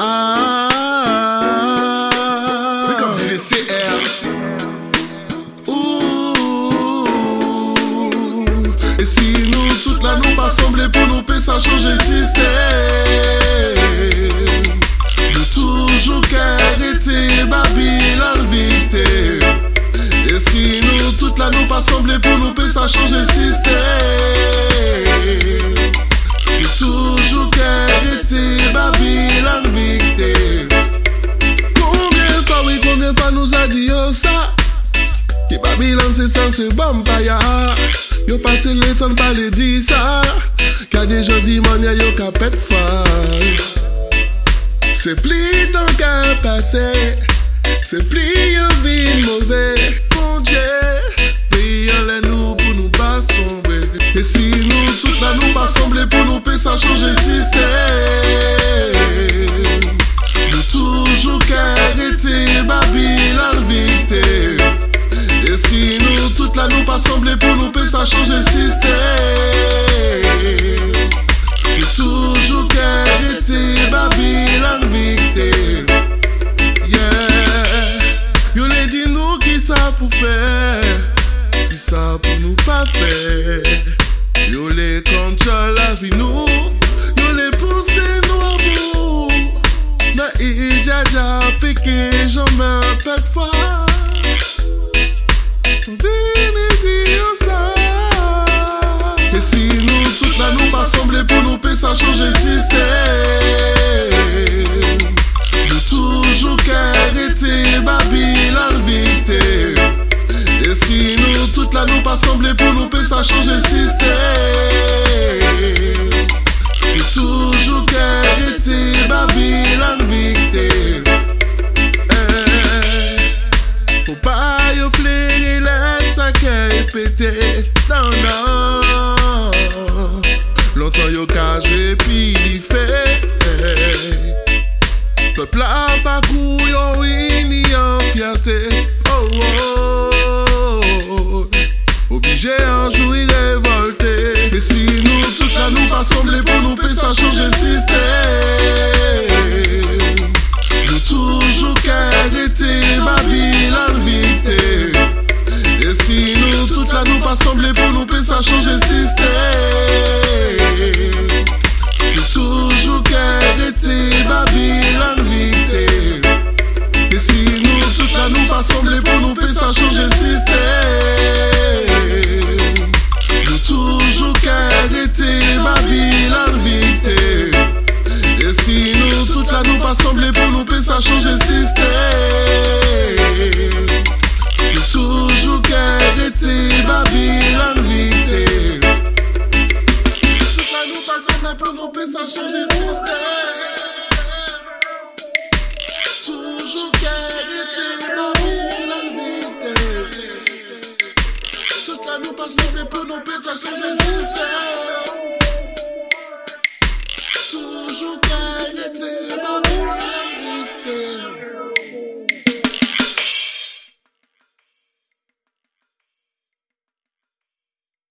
Ah. Et si nous toutes là nous pas semblés pour nous payer ça changer système. De toujours qu'arrêter Babylone victime Et si nous toutes là nous pas semblés pour nous payer ça changer système se vampaya Yo pati le ton pale di sa. Ka de jan di manye yo ka pet fay Se pli ton ka pase. Se pli yo vin mouve. Moun dje pa sanble pou nou pe sa chanje sistem Soujou kè rete Babylon victim Yeah. Yo le di nou ki sa pou fè Ki sa pou nou pa fè Yo le kontrol la vi nou Yo le pousse nou a bou Na ijaja peke Jomè pek fwa Di toutes là nous pas semblés pour nous payer ça changer système. De toujours qu'arrêter Babylone victime. Eh, Faut pas yo plaire laisse ça qu'elle pété Non, non. Longtemps ka joué puis il fait. Peuple a Obligé un jour y révolter Et si nous tous là nous pas semblés pour nous payer ça changer système. Nous toujours qu'arrêter Babylone victime Et si nous toutes là nous pas semblés pour nous payer ça changer système. Nous a chanje sistem Yo soujou kède ti Babilan vite Sou sa nou pa zanmè pou nou pe sa chanje sistem Soujou kède ti Babilan vite Sou sa nou pa zanmè pou nou pe sa chanje sistem